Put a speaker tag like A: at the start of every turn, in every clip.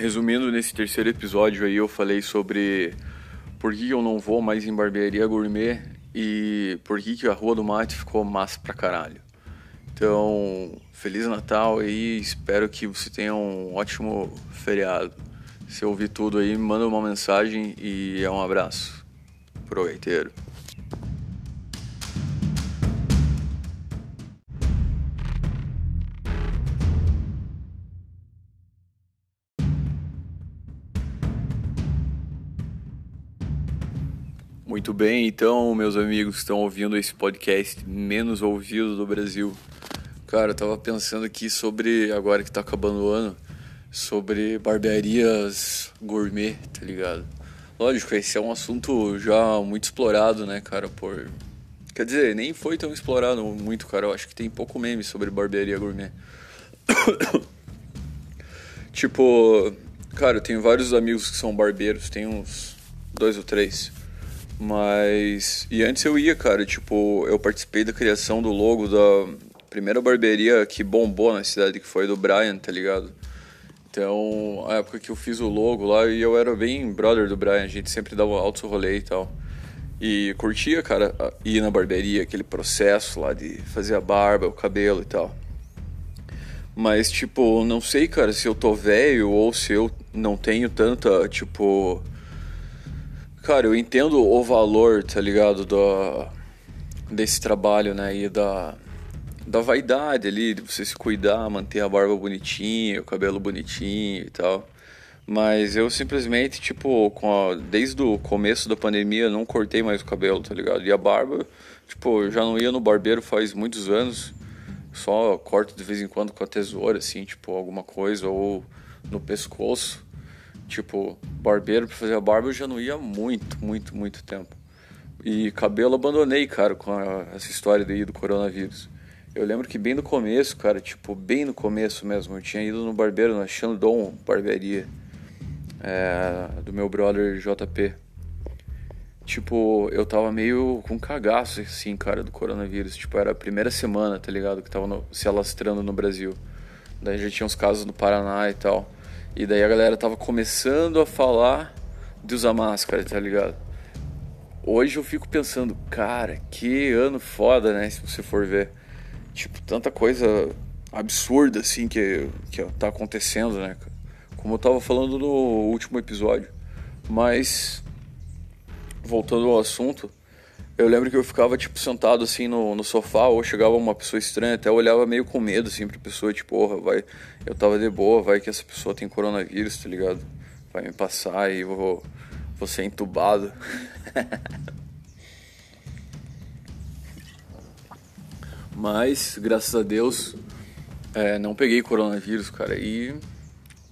A: resumindo, nesse terceiro episódio aí eu falei sobre por que eu não vou mais em barbearia gourmet e por que, que a Rua do Mate ficou massa pra caralho. Então, Feliz Natal aí, espero que você tenha um ótimo feriado. Se ouvir tudo aí, manda uma mensagem e é um abraço. Proveiteiro. Muito bem, então, meus amigos que estão ouvindo esse podcast menos ouvido do Brasil. Cara, eu tava pensando aqui sobre, agora que tá acabando o ano, sobre barbearias gourmet, tá ligado? Lógico, esse é um assunto já muito explorado, né, cara, por... Quer dizer, nem foi tão explorado muito, cara. Eu acho que tem pouco meme sobre barbearia gourmet. tipo, cara, eu tenho vários amigos que são barbeiros, tem uns dois ou três. Mas. E antes eu ia, cara, tipo, eu participei da criação do logo da primeira barbearia que bombou na cidade, que foi do Brian, tá ligado? Então, a época que eu fiz o logo lá, e eu era bem brother do Brian, a gente sempre dava alto rolê e tal. E curtia, cara, ir na barbearia, aquele processo lá de fazer a barba, o cabelo e tal. Mas, tipo, não sei, cara, se eu tô velho ou se eu não tenho tanta, tipo Cara, eu entendo o valor, tá ligado, do, desse trabalho, né, e da, da vaidade ali, de você se cuidar, manter a barba bonitinha, o cabelo bonitinho e tal. Mas eu simplesmente, tipo, a, desde o começo da pandemia, não cortei mais o cabelo, tá ligado? E a barba, tipo, eu já não ia no barbeiro faz muitos anos. Só corto de vez em quando com a tesoura, assim, tipo, alguma coisa, ou no pescoço. Tipo, barbeiro pra fazer a barba eu já não ia muito, muito, muito tempo. E cabelo abandonei, cara, com a, essa história daí do coronavírus. Eu lembro que bem no começo, cara, tipo, bem no começo mesmo, eu tinha ido no barbeiro, na Shandong Barbearia, é, do meu brother JP. Tipo, eu tava meio com cagaço, assim, cara, do coronavírus. Tipo, era a primeira semana, tá ligado, que tava no, se alastrando no Brasil. Daí já tinha uns casos no Paraná e tal. E daí a galera tava começando a falar de usar máscara, tá ligado? Hoje eu fico pensando, cara, que ano foda, né? Se você for ver. Tipo, tanta coisa absurda assim que, que tá acontecendo, né? Como eu tava falando no último episódio. Mas, voltando ao assunto, eu lembro que eu ficava, tipo, sentado, assim, no, no sofá, ou chegava uma pessoa estranha, até olhava meio com medo, assim, pra pessoa, tipo, porra, vai... Eu tava de boa, vai que essa pessoa tem coronavírus, tá ligado? Vai me passar e vou, vou ser entubado. Mas, graças a Deus, é, não peguei coronavírus, cara, e...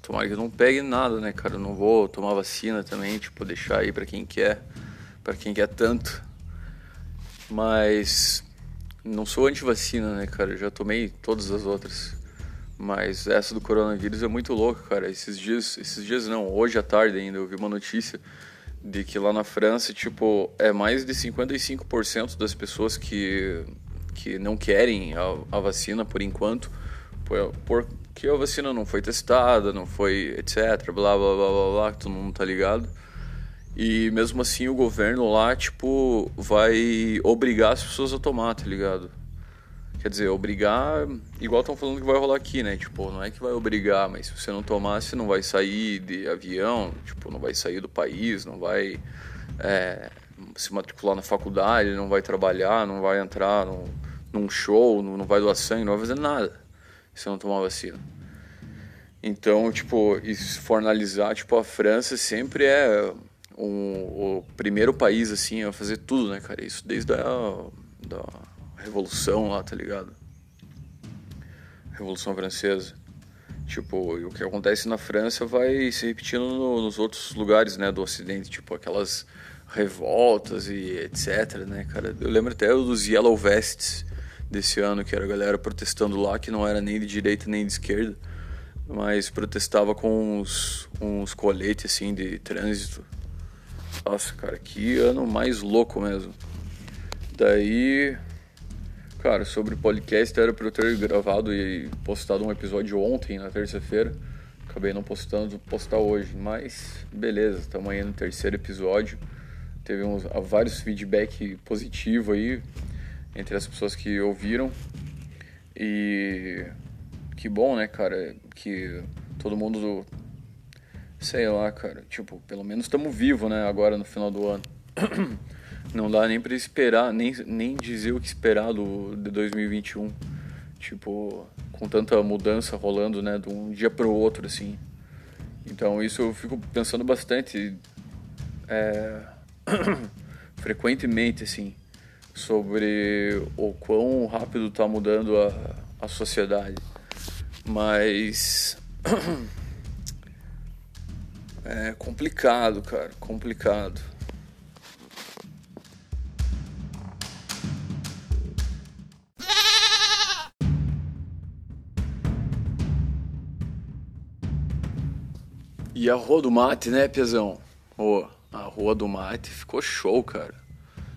A: Tomara que eu não pegue nada, né, cara? Eu não vou tomar vacina também, tipo, deixar aí pra quem quer, pra quem quer tanto. Mas não sou anti-vacina, né, cara? Já tomei todas as outras. Mas essa do coronavírus é muito louca, cara. Esses dias, esses dias não, hoje à tarde ainda eu vi uma notícia de que lá na França, tipo, é mais de 55% das pessoas que, que não querem a, a vacina por enquanto, por, porque a vacina não foi testada, não foi etc, blá blá blá blá blá, todo mundo tá ligado. E mesmo assim o governo lá, tipo, vai obrigar as pessoas a tomar, tá ligado? Quer dizer, obrigar, igual estão falando que vai rolar aqui, né? Tipo, não é que vai obrigar, mas se você não tomar, você não vai sair de avião, tipo, não vai sair do país, não vai é, se matricular na faculdade, não vai trabalhar, não vai entrar num, num show, não, não vai doar sangue, não vai fazer nada se não tomar vacina. Então, tipo, e se for analisar, tipo, a França sempre é o primeiro país, assim, a fazer tudo, né, cara? Isso desde a da Revolução lá, tá ligado? Revolução Francesa. Tipo, o que acontece na França vai se repetindo no, nos outros lugares, né, do Ocidente, tipo aquelas revoltas e etc, né, cara? Eu lembro até dos Yellow Vests desse ano, que era a galera protestando lá, que não era nem de direita nem de esquerda, mas protestava com uns, uns coletes, assim, de trânsito, nossa, cara, que ano mais louco mesmo. Daí, cara, sobre podcast, era pra eu ter gravado e postado um episódio ontem, na terça-feira. Acabei não postando, postar hoje, mas beleza, estamos aí no terceiro episódio. Teve uns, vários feedback positivo aí entre as pessoas que ouviram. E que bom, né, cara, que todo mundo sei lá, cara, tipo, pelo menos estamos vivos, né, agora no final do ano. Não dá nem para esperar, nem, nem dizer o que esperar do, de 2021. Tipo, com tanta mudança rolando, né, de um dia pro outro, assim. Então isso eu fico pensando bastante, é, frequentemente, assim, sobre o quão rápido tá mudando a, a sociedade. Mas é complicado, cara, complicado. E a Rua do Mate, né, Piazão? Oh, a Rua do Mate ficou show, cara.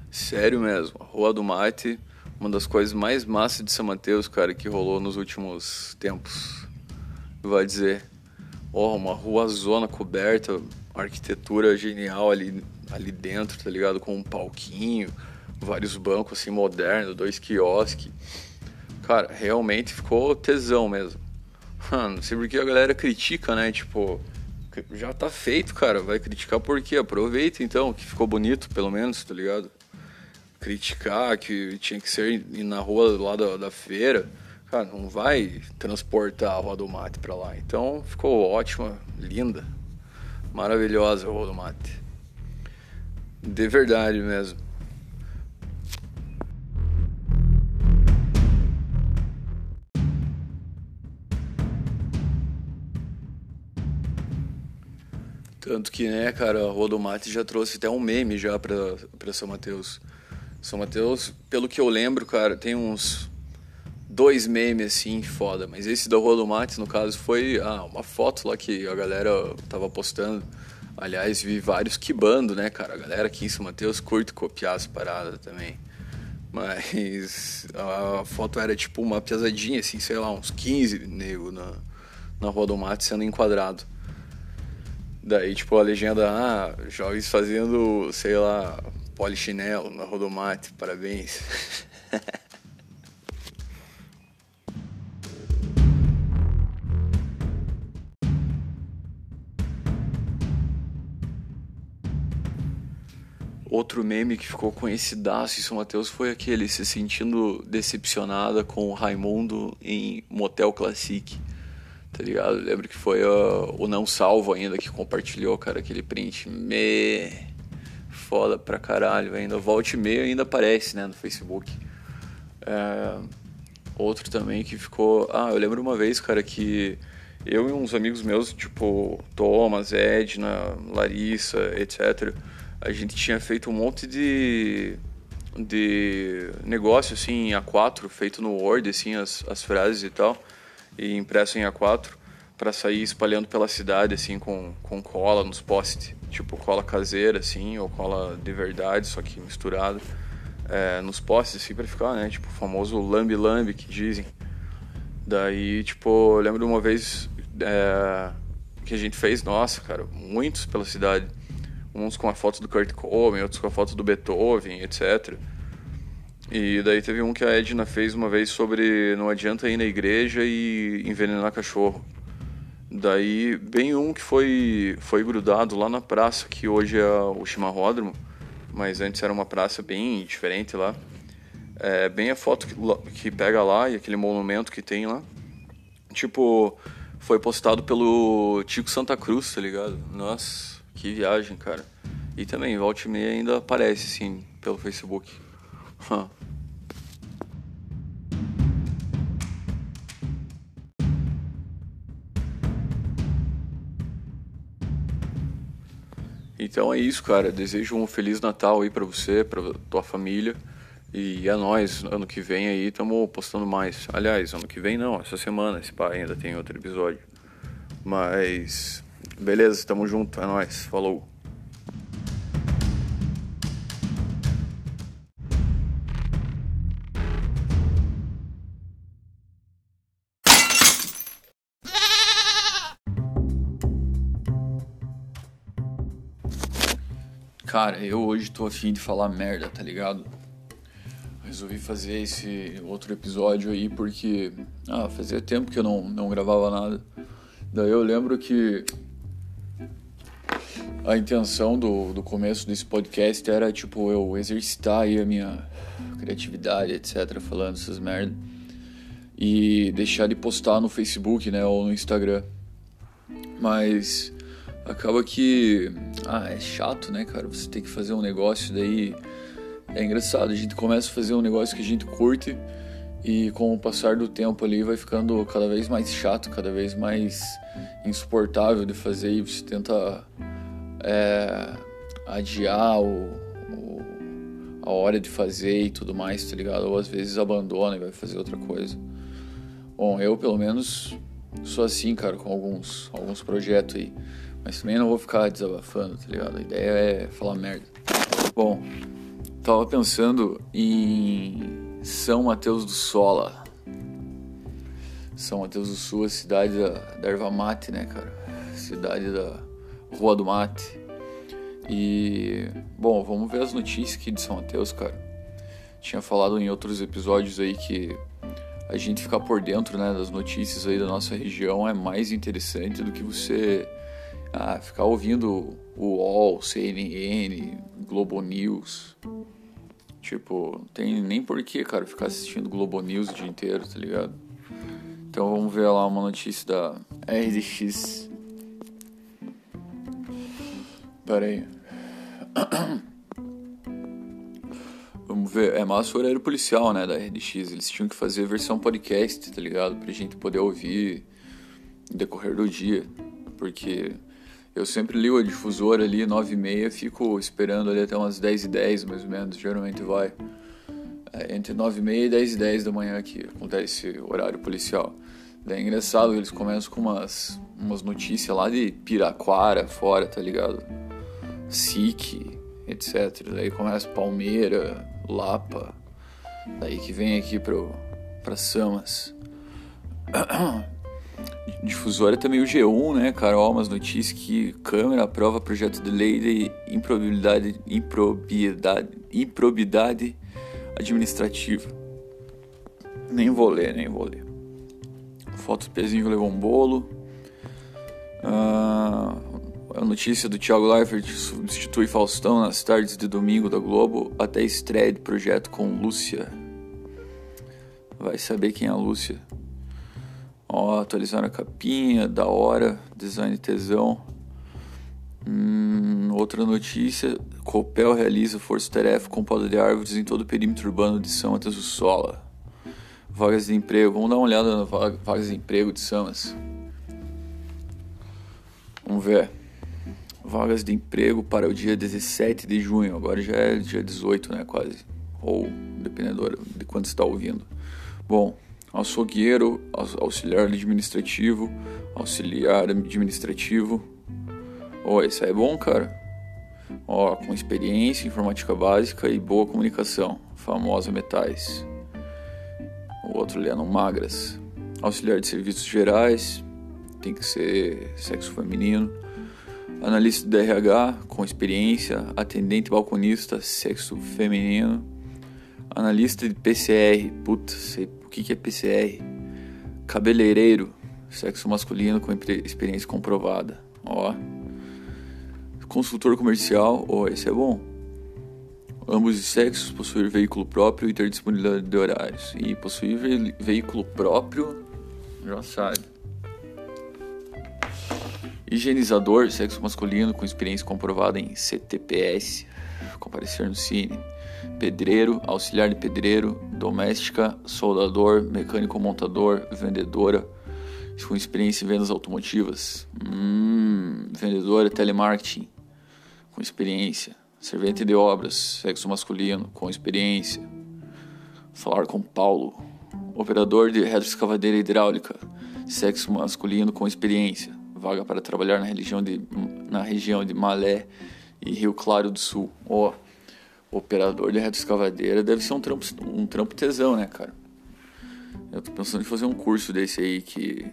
A: Sério mesmo. A Rua do Mate, uma das coisas mais massas de São Mateus, cara, que rolou nos últimos tempos. Vai dizer. Oh, uma rua zona coberta, arquitetura genial ali, ali dentro, tá ligado? Com um palquinho, vários bancos assim modernos, dois quiosques. Cara, realmente ficou tesão mesmo. Não sei porque a galera critica, né? Tipo, já tá feito, cara. Vai criticar por quê? Aproveita então, que ficou bonito, pelo menos, tá ligado? Criticar que tinha que ser na rua lá da, da feira. Cara, não vai transportar a Rua do Mate pra lá. Então ficou ótima, linda, maravilhosa a Rua do Mate. De verdade mesmo. Tanto que, né, cara, a Rua do Mate já trouxe até um meme já pra, pra São Mateus. São Mateus, pelo que eu lembro, cara, tem uns dois memes assim, foda. Mas esse Rua do Mate, no caso, foi ah, uma foto lá que a galera tava postando. Aliás, vi vários quibando, né, cara? A galera aqui em São Mateus curte copiar as paradas também. Mas a foto era tipo uma piazadinha, assim, sei lá, uns 15 nego na, na Rua do Mate sendo enquadrado. Daí, tipo, a legenda, ah, jovens fazendo, sei lá, polichinelo na Rodomate, parabéns. Outro meme que ficou conhecidaço em São Mateus foi aquele se sentindo decepcionada com o Raimundo em Motel Classic tá ligado? Lembro que foi uh, o Não Salvo ainda que compartilhou, cara, aquele print. Me. Foda pra caralho ainda. Volte e meio ainda aparece, né, no Facebook. É... Outro também que ficou. Ah, eu lembro uma vez, cara, que eu e uns amigos meus, tipo Thomas, Edna, Larissa, etc., a gente tinha feito um monte de de negócio assim em A4, feito no Word, assim, as, as frases e tal e impresso em A4 para sair espalhando pela cidade assim com, com cola nos postes, tipo cola caseira assim ou cola de verdade, só que misturado é, nos postes assim para ficar, né, tipo o famoso lambe lambe que dizem. Daí, tipo, eu lembro de uma vez é, que a gente fez, nossa, cara, muitos pela cidade. Uns com a foto do Kurt Cobain, outros com a foto do Beethoven, etc. E daí teve um que a Edna fez uma vez sobre não adianta ir na igreja e envenenar cachorro. Daí, bem um que foi, foi grudado lá na praça, que hoje é o chimarródromo, mas antes era uma praça bem diferente lá. É bem a foto que, que pega lá e aquele monumento que tem lá. Tipo, foi postado pelo Tico Santa Cruz, tá ligado? Nossa, que viagem, cara. E também, volta e meia ainda aparece, sim, pelo Facebook. Então é isso, cara. Desejo um feliz Natal aí para você, para tua família. E é nóis, ano que vem aí estamos postando mais. Aliás, ano que vem não, essa semana, esse pai ainda tem outro episódio. Mas Beleza, tamo junto, é nóis, falou. Cara, eu hoje tô afim de falar merda, tá ligado? Resolvi fazer esse outro episódio aí porque ah, fazia tempo que eu não, não gravava nada. Daí eu lembro que a intenção do, do começo desse podcast era tipo eu exercitar aí a minha criatividade, etc, falando essas merda e deixar de postar no Facebook, né, ou no Instagram. Mas acaba que ah, é chato, né, cara? Você tem que fazer um negócio daí é engraçado, a gente começa a fazer um negócio que a gente curte e com o passar do tempo ali vai ficando cada vez mais chato, cada vez mais insuportável de fazer e você tenta é, adiar o, o, a hora de fazer e tudo mais, tá ligado? Ou às vezes abandona e vai fazer outra coisa. Bom, eu pelo menos sou assim, cara, com alguns, alguns projetos aí. Mas também não vou ficar desabafando, tá ligado? A ideia é falar merda. Bom, tava pensando em São Mateus do Sola. São Mateus do Sul, a cidade da, da erva mate, né, cara? Cidade da Rua do Mate. E, bom, vamos ver as notícias aqui de São Mateus, cara. Tinha falado em outros episódios aí que a gente ficar por dentro, né, das notícias aí da nossa região é mais interessante do que você ah, ficar ouvindo o UOL, CNN, Globo News. Tipo, não tem nem porquê, cara, ficar assistindo Globo News o dia inteiro, tá ligado? Então vamos ver lá uma notícia da RDX. Pera aí. Vamos ver, é massa o horário policial, né, da RDX. Eles tinham que fazer versão podcast, tá ligado? Pra gente poder ouvir no decorrer do dia. Porque eu sempre ligo a difusora ali, 9 e meia, fico esperando ali até umas 10 e 10, mais ou menos, geralmente vai. É entre 9 e meia e 10 e 10 da manhã que acontece o horário policial. Daí é engraçado, eles começam com umas, umas notícias lá de Piraquara fora, tá ligado? SIC, etc. Daí começa Palmeira, Lapa, daí que vem aqui pro, pra Samas. Difusora também o G1, né, Carol? Umas notícias que Câmara aprova projeto de lei de improbidade, improbidade, improbidade administrativa. Nem vou ler, nem vou ler. Foto do pezinho levou um bolo. Ah, a notícia do Thiago Leifert substitui Faustão nas tardes de domingo da Globo até estreia de projeto com Lúcia. Vai saber quem é a Lúcia. Ó, atualizaram a capinha, da hora, design tesão. Hum, outra notícia: Copel realiza força-tarefa com poda de árvores em todo o perímetro urbano de São do Sola. Vagas de emprego. Vamos dar uma olhada nas vagas de emprego de Samas. Vamos ver. Vagas de emprego para o dia 17 de junho. Agora já é dia 18, né? Quase. Ou dependendo de quando está ouvindo. Bom, açougueiro, auxiliar administrativo, auxiliar administrativo. Ó, oh, isso aí é bom, cara. Ó, oh, com experiência, informática básica e boa comunicação. Famosa Metais. O outro lendo Magras. Auxiliar de serviços gerais, tem que ser sexo feminino. Analista de RH com experiência, atendente balconista, sexo feminino. Analista de PCR, puta, sei o que é PCR. Cabeleireiro, sexo masculino com experiência comprovada. Ó. Consultor comercial, ó, esse é bom. Ambos os sexos possuir veículo próprio e ter disponibilidade de horários. E possuir ve veículo próprio, já sabe. Higienizador, sexo masculino com experiência comprovada em CTPS, comparecer no Cine. Pedreiro, auxiliar de pedreiro, doméstica, soldador, mecânico montador, vendedora, com experiência em vendas automotivas. Hum, vendedora, telemarketing, com experiência. Servente de obras, sexo masculino, com experiência. Falar com Paulo. Operador de retroescavadeira hidráulica, sexo masculino com experiência vaga para trabalhar na região de, na região de Malé e Rio Claro do Sul. Ó, oh, operador de reta escavadeira deve ser um trampo, um trampo tesão, né, cara? Eu tô pensando em fazer um curso desse aí que.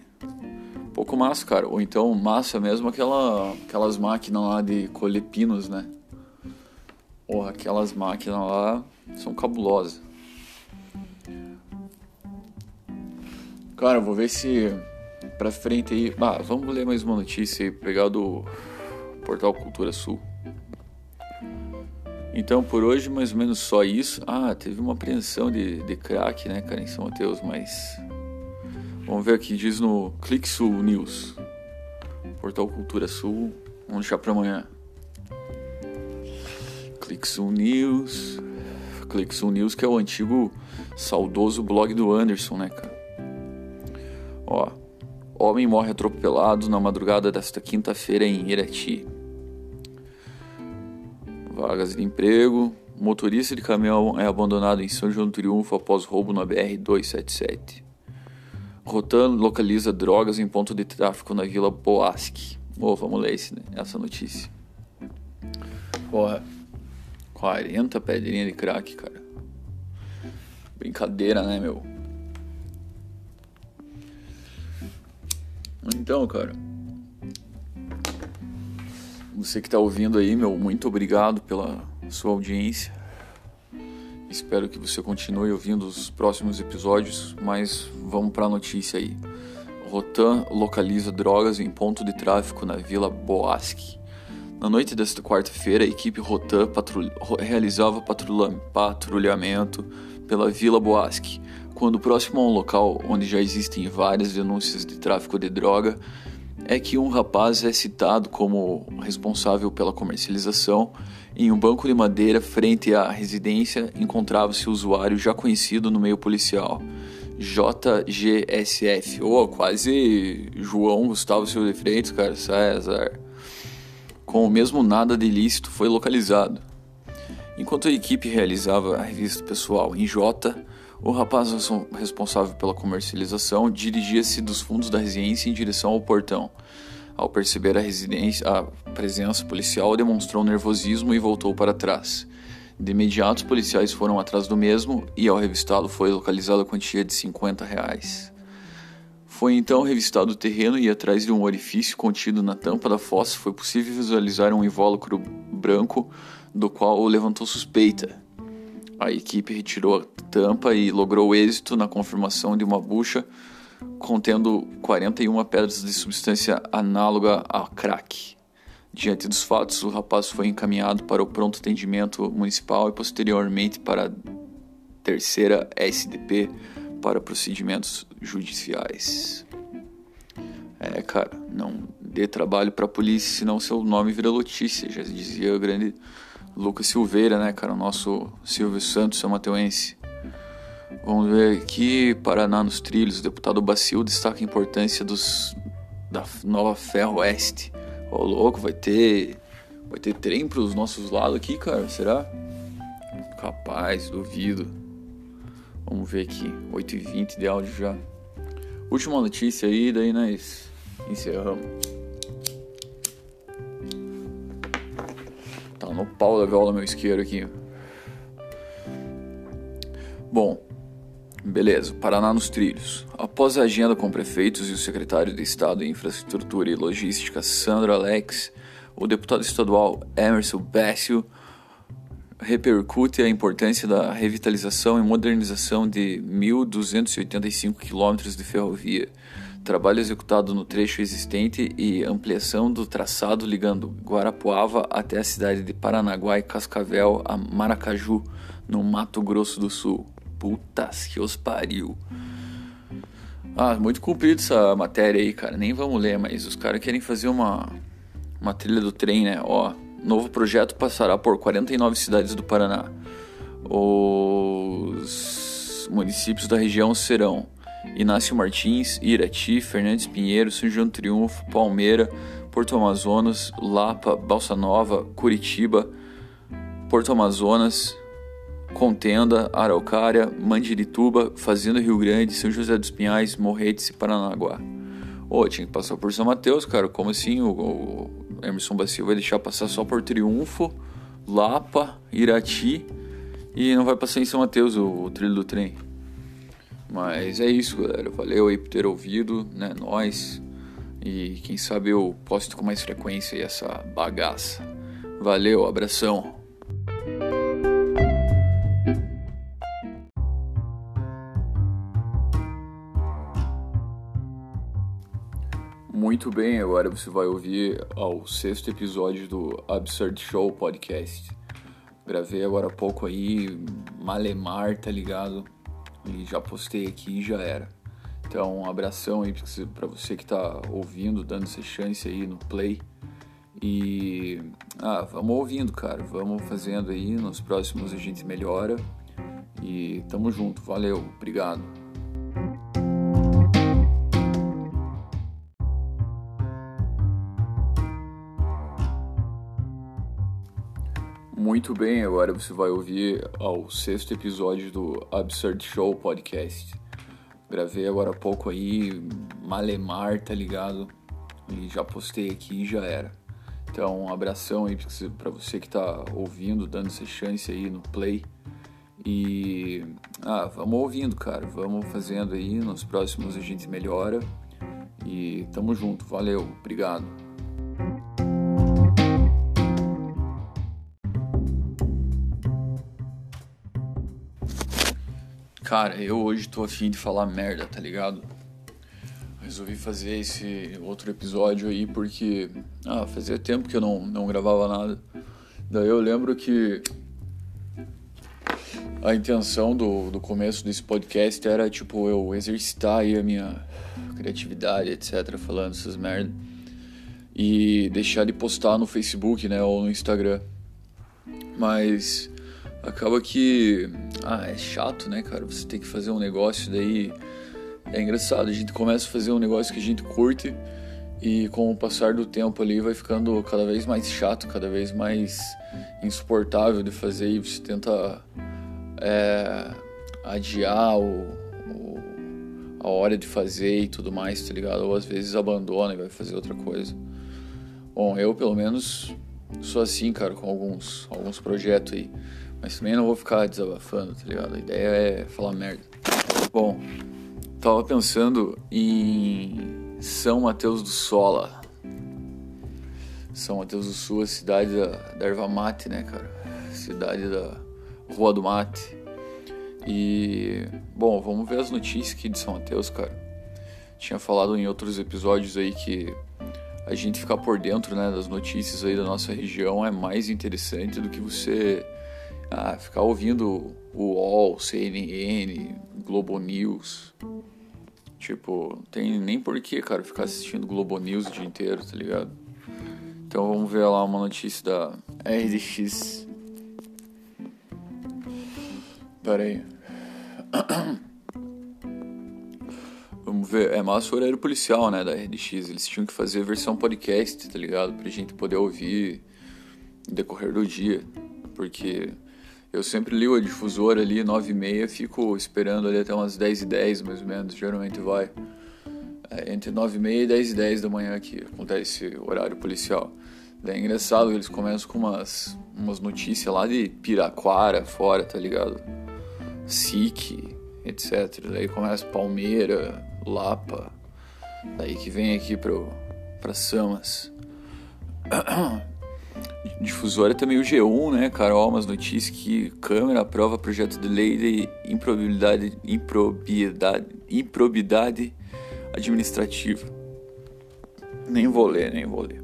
A: Um pouco massa, cara. Ou então massa mesmo aquela, aquelas máquinas lá de colher pinos, né? Porra, aquelas máquinas lá são cabulosas. Cara, vou ver se pra frente aí. Ah, vamos ler mais uma notícia aí, pegar do Portal Cultura Sul. Então por hoje mais ou menos só isso. Ah, teve uma apreensão de, de crack, né, cara, em São Mateus, mas. Vamos ver aqui, diz no Clique Sul News. Portal Cultura Sul. Vamos deixar pra amanhã. Clique Sul News. Clique Sul News, que é o antigo saudoso blog do Anderson, né, cara? Ó, homem morre atropelado na madrugada desta quinta-feira em Irati. Vagas de emprego. Motorista de caminhão é abandonado em São João do Triunfo após roubo na BR-277. Rotan localiza drogas em ponto de tráfico na Vila Boasque. Oh, vamos ler esse, né? essa notícia. Porra, 40 pedrinhas de crack, cara. Brincadeira, né, meu? Então, cara. Você que tá ouvindo aí, meu, muito obrigado pela sua audiência. Espero que você continue ouvindo os próximos episódios, mas vamos para a notícia aí. Rotan localiza drogas em ponto de tráfico na Vila Boasque. Na noite desta quarta-feira, a equipe Rotan patrulha, realizava patrulhamento pela Vila Boasque, quando próximo a um local onde já existem várias denúncias de tráfico de droga, é que um rapaz é citado como responsável pela comercialização. Em um banco de madeira frente à residência encontrava-se o usuário já conhecido no meio policial, JGSF, ou oh, quase João Gustavo Silva de Freitas, cara, César. Com o mesmo nada de ilícito foi localizado. Enquanto a equipe realizava a revista pessoal em J, o rapaz responsável pela comercialização dirigia-se dos fundos da residência em direção ao portão. Ao perceber a, a presença policial, demonstrou nervosismo e voltou para trás. De imediato, os policiais foram atrás do mesmo e, ao revistá-lo, foi localizada a quantia de 50 reais. Foi então revistado o terreno e, atrás de um orifício contido na tampa da fossa, foi possível visualizar um invólucro branco do qual levantou suspeita. A equipe retirou tampa e logrou êxito na confirmação de uma bucha contendo 41 pedras de substância análoga a crack. Diante dos fatos, o rapaz foi encaminhado para o pronto atendimento municipal e posteriormente para a terceira SDP para procedimentos judiciais. É, cara, não dê trabalho para a polícia, senão seu nome vira notícia, já dizia o grande Lucas Silveira, né, cara? O nosso Silvio Santos, São Mateuense. Vamos ver aqui, Paraná nos trilhos. O deputado Bacil destaca a importância dos, da nova Ferro Oeste. Ô, louco, vai ter, vai ter trem para os nossos lados aqui, cara? Será? Capaz, duvido. Vamos ver aqui, 8h20 de áudio já. Última notícia aí, daí nós encerramos. Tá no pau da viola meu isqueiro aqui. Bom, beleza. Paraná nos trilhos. Após a agenda com prefeitos e o secretário de Estado de Infraestrutura e Logística, Sandro Alex, o deputado estadual Emerson Bécio repercute a importância da revitalização e modernização de 1.285 quilômetros de ferrovia trabalho executado no trecho existente e ampliação do traçado ligando Guarapuava até a cidade de Paranaguá e Cascavel a Maracaju, no Mato Grosso do Sul. Putas que os pariu. Ah, muito cumprido essa matéria aí, cara. Nem vamos ler, mas os caras querem fazer uma, uma trilha do trem, né? Ó, novo projeto passará por 49 cidades do Paraná. Os municípios da região serão Inácio Martins, Irati, Fernandes Pinheiro, São João Triunfo, Palmeira, Porto Amazonas, Lapa, Balsa Nova, Curitiba, Porto Amazonas, Contenda, Araucária, Mandirituba, Fazenda Rio Grande, São José dos Pinhais, Morretes e Paranaguá. Ô, oh, tinha que passar por São Mateus, cara. Como assim o, o Emerson Bacio vai deixar passar só por Triunfo, Lapa, Irati e não vai passar em São Mateus o, o trilho do trem? Mas é isso, galera. Valeu aí por ter ouvido, né? Nós. E quem sabe eu posto com mais frequência essa bagaça. Valeu, abração. Muito bem, agora você vai ouvir ao sexto episódio do Absurd Show Podcast. Gravei agora há pouco aí, Malemar, tá ligado? E já postei aqui e já era. Então, um abração aí pra você que tá ouvindo, dando essa chance aí no play. E ah, vamos ouvindo, cara. Vamos fazendo aí. Nos próximos a gente melhora. E tamo junto. Valeu. Obrigado. Muito bem, agora você vai ouvir ao sexto episódio do Absurd Show Podcast. Gravei agora há pouco aí, Malemar, tá ligado? E já postei aqui e já era. Então, um abração aí pra você que tá ouvindo, dando essa chance aí no play. E ah, vamos ouvindo, cara. Vamos fazendo aí. Nos próximos a gente melhora. E tamo junto. Valeu. Obrigado. Cara, eu hoje tô afim de falar merda, tá ligado? Resolvi fazer esse outro episódio aí porque ah, fazia tempo que eu não, não gravava nada. Daí eu lembro que a intenção do, do começo desse podcast era tipo eu exercitar aí a minha criatividade, etc, falando essas merda e deixar de postar no Facebook, né, ou no Instagram. Mas acaba que ah, é chato, né, cara? Você tem que fazer um negócio daí é engraçado, a gente começa a fazer um negócio que a gente curte e com o passar do tempo ali vai ficando cada vez mais chato, cada vez mais insuportável de fazer e você tenta é, adiar o, o, a hora de fazer e tudo mais, tá ligado? Ou às vezes abandona e vai fazer outra coisa. Bom, eu pelo menos sou assim, cara, com alguns, alguns projetos aí. Mas também não vou ficar desabafando, tá ligado? A ideia é falar merda. Bom, tava pensando em São Mateus do Sola. São Mateus do Sul, a cidade da, da erva mate, né, cara? Cidade da Rua do Mate. E, bom, vamos ver as notícias aqui de São Mateus, cara. Tinha falado em outros episódios aí que a gente ficar por dentro, né, das notícias aí da nossa região é mais interessante do que você ah, ficar ouvindo o UOL, CNN, Globo News. Tipo, não tem nem porquê, cara, ficar assistindo Globo News o dia inteiro, tá ligado? Então vamos ver lá uma notícia da RDX. Pera aí. Vamos ver, é massa o horário policial, né, da RDX. Eles tinham que fazer versão podcast, tá ligado? Pra gente poder ouvir no decorrer do dia. Porque eu sempre ligo a difusora ali, 9 e meia, fico esperando ali até umas 10 e 10 mais ou menos, geralmente vai. É entre 9 e meia e 10 e 10 da manhã que acontece o horário policial. Daí é engraçado, eles começam com umas, umas notícias lá de Piraquara fora, tá ligado? SIC, etc. Daí começa Palmeira, Lapa. Daí que vem aqui pro, pra Samas. Difusora também o G1, né, Carol? Umas notícias que Câmara aprova projeto de lei de improbidade, improbidade, improbidade administrativa. Nem vou ler, nem vou ler.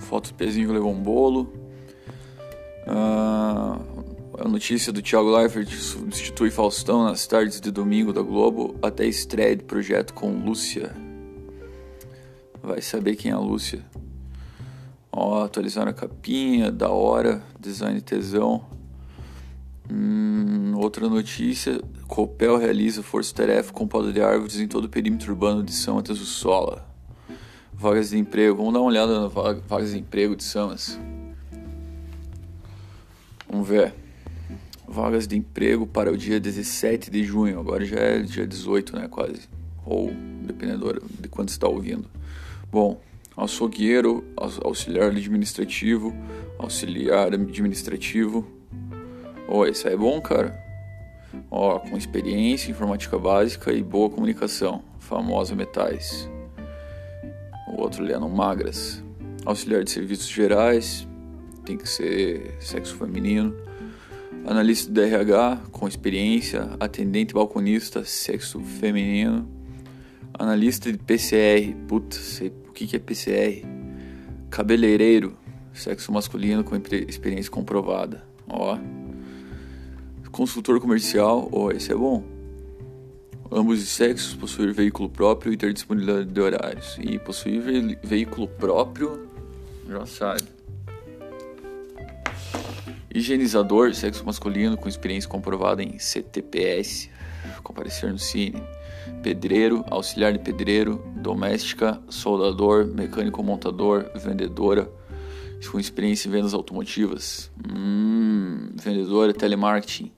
A: Foto do pezinho levou um bolo. Ah, a notícia do Thiago Leifert substitui Faustão nas tardes de domingo da Globo até estreia de projeto com Lúcia. Vai saber quem é a Lúcia. Ó, atualizaram a capinha, da hora, design tesão. Hum, outra notícia: Copel realiza força-tarefa com poda de árvores em todo o perímetro urbano de São Mateus do Sola. Vagas de emprego. Vamos dar uma olhada nas vagas de emprego de Samas. Vamos ver. Vagas de emprego para o dia 17 de junho. Agora já é dia 18, né? Quase. Ou dependendo de quando está ouvindo. Bom, açougueiro, auxiliar administrativo, auxiliar administrativo. Oh, isso aí é bom, cara. Ó, oh, com experiência, informática básica e boa comunicação, famosa metais. O outro lendo magras. Auxiliar de serviços gerais, tem que ser sexo feminino. Analista de RH com experiência, atendente balconista, sexo feminino Analista de PCR. Sei o que, que é PCR. Cabeleireiro. Sexo masculino com experiência comprovada. Ó. Consultor comercial. Ó, esse é bom. Ambos os sexos possuir veículo próprio e ter disponibilidade de horários. E possuir ve veículo próprio, já sabe. Higienizador, sexo masculino com experiência comprovada em CTPS, comparecer no Cine. Pedreiro, auxiliar de pedreiro, doméstica, soldador, mecânico montador, vendedora, com experiência em vendas automotivas. Hum, vendedora, telemarketing,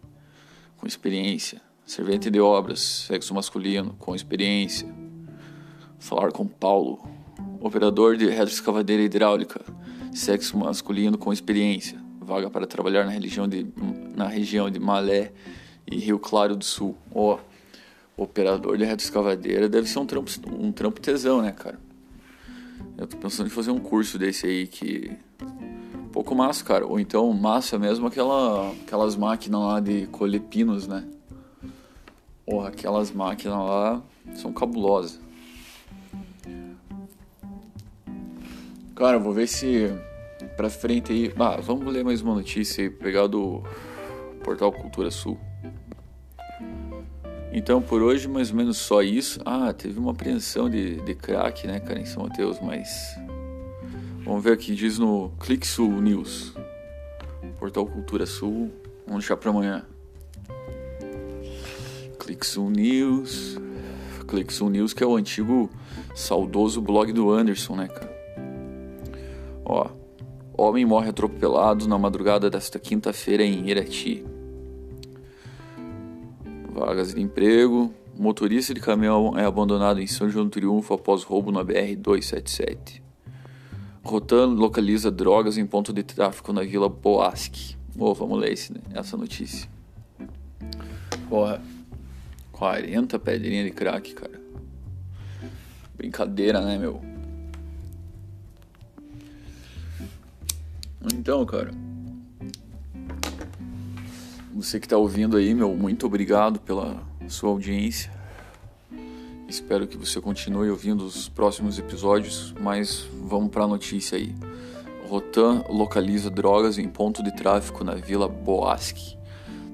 A: com experiência. Servente de obras, sexo masculino, com experiência. Falar com Paulo. Operador de retroescavadeira hidráulica, sexo masculino com experiência. Vaga para trabalhar na, região de, na região de Malé e Rio Claro do Sul. Oh, operador de retroescavadeira deve ser um trampo, um trampo tesão, né, cara? Eu tô pensando em fazer um curso desse aí que. Um pouco massa, cara. Ou então massa mesmo aquela, aquelas máquinas lá de colher pinos, né? Porra, aquelas máquinas lá são cabulosas. Cara, vou ver se pra frente aí. Ah, vamos ler mais uma notícia aí, pegar do Portal Cultura Sul. Então por hoje mais ou menos só isso. Ah, teve uma apreensão de, de crack, né, cara, em São Mateus, mas. Vamos ver aqui, diz no Clique Sul News. Portal Cultura Sul. Vamos deixar pra amanhã. Clicksul News. Clicksul News, que é o antigo saudoso blog do Anderson, né, cara? Ó, homem morre atropelado na madrugada desta quinta-feira em Irati. Vagas de emprego. Motorista de caminhão é abandonado em São João do Triunfo após roubo na BR-277. Rotan localiza drogas em ponto de tráfico na Vila Boasque. Oh, vamos ler esse, né? essa notícia. Porra. 40 pedrinhas de crack, cara. Brincadeira, né, meu? Então, cara. Você que tá ouvindo aí, meu, muito obrigado pela sua audiência. Espero que você continue ouvindo os próximos episódios, mas vamos para a notícia aí. Rotan localiza drogas em ponto de tráfico na Vila Boasque.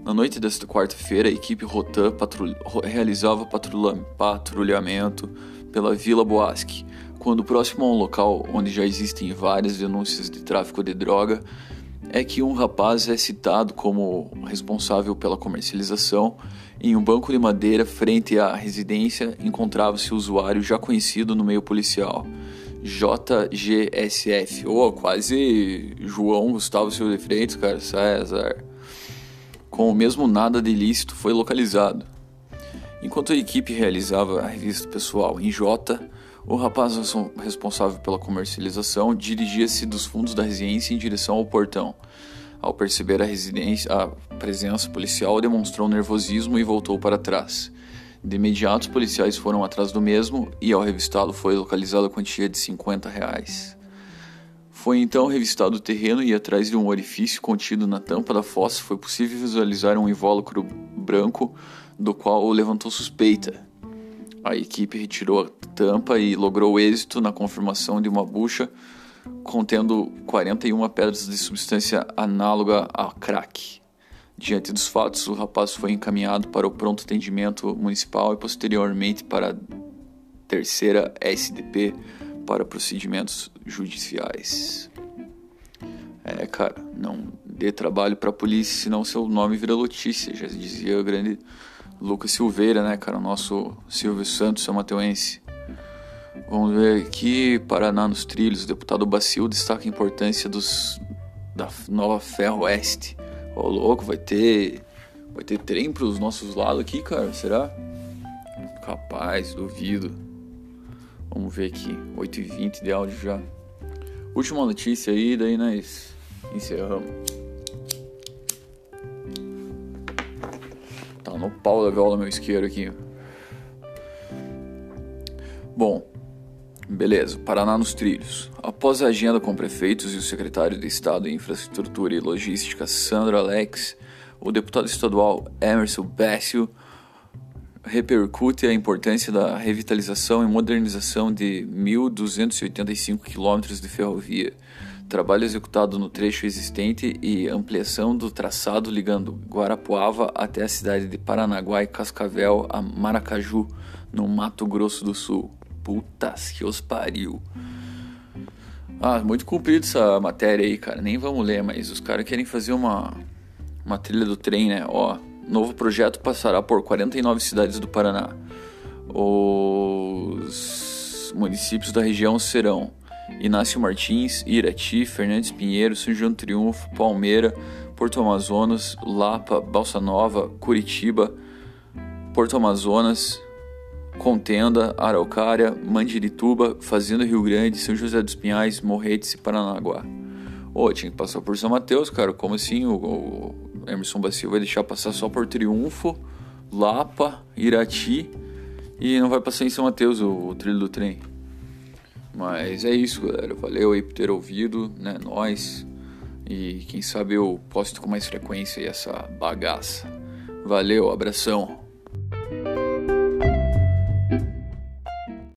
A: Na noite desta quarta-feira, a equipe Rotan patrulha, realizava patrulhamento pela Vila Boasque, quando próximo a um local onde já existem várias denúncias de tráfico de droga, é que um rapaz é citado como responsável pela comercialização. Em um banco de madeira frente à residência encontrava-se o usuário já conhecido no meio policial, JGSF, ou oh, quase João Gustavo Silva de Freitas, cara, César com o mesmo nada de ilícito foi localizado. Enquanto a equipe realizava a revista pessoal em J, o rapaz responsável pela comercialização dirigia-se dos fundos da residência em direção ao portão. Ao perceber a, a presença policial, demonstrou nervosismo e voltou para trás. De imediato, os policiais foram atrás do mesmo e, ao revistá-lo, foi localizada a quantia de 50 reais. Foi então revistado o terreno e atrás de um orifício contido na tampa da fossa foi possível visualizar um invólucro branco do qual levantou suspeita. A equipe retirou a tampa e logrou êxito na confirmação de uma bucha contendo 41 pedras de substância análoga a crack. Diante dos fatos, o rapaz foi encaminhado para o pronto atendimento municipal e posteriormente para a terceira SDP para procedimentos judiciais. É, cara, não dê trabalho para a polícia, senão seu nome vira notícia. Já dizia o grande Lucas Silveira, né, cara, o nosso Silvio Santos, São Mateuense. Vamos ver aqui, Paraná nos trilhos. O deputado Bacil destaca a importância dos, da nova Ferro Oeste. Ô, louco, vai ter, vai ter trem para os nossos lados aqui, cara, será? Capaz, duvido. Vamos ver aqui, 8h20 de áudio já. Última notícia aí, daí nós encerramos. No pau da viola meu isqueiro aqui. Bom, beleza, Paraná nos trilhos. Após a agenda com prefeitos e o secretário de Estado de Infraestrutura e Logística, Sandro Alex, o deputado estadual Emerson Bécio repercute a importância da revitalização e modernização de 1.285 quilômetros de ferrovia, trabalho executado no trecho existente e ampliação do traçado ligando Guarapuava até a cidade de Paranaguá e Cascavel a Maracaju, no Mato Grosso do Sul. Putas que os pariu. Ah, muito comprido essa matéria aí, cara. Nem vamos ler, mas os caras querem fazer uma, uma trilha do trem, né? Ó, novo projeto passará por 49 cidades do Paraná. Os municípios da região serão Inácio Martins, Irati, Fernandes Pinheiro, São João Triunfo, Palmeira, Porto Amazonas, Lapa, Balsa Nova, Curitiba, Porto Amazonas, Contenda, Araucária, Mandirituba, Fazenda Rio Grande, São José dos Pinhais, Morretes e Paranaguá. Ô, oh, tinha que passar por São Mateus, cara. Como assim o, o Emerson Bacio vai deixar passar só por Triunfo, Lapa, Irati e não vai passar em São Mateus o, o trilho do trem? Mas é isso, galera. Valeu aí por ter ouvido, né? Nós. E quem sabe eu posto com mais frequência essa bagaça. Valeu, abração.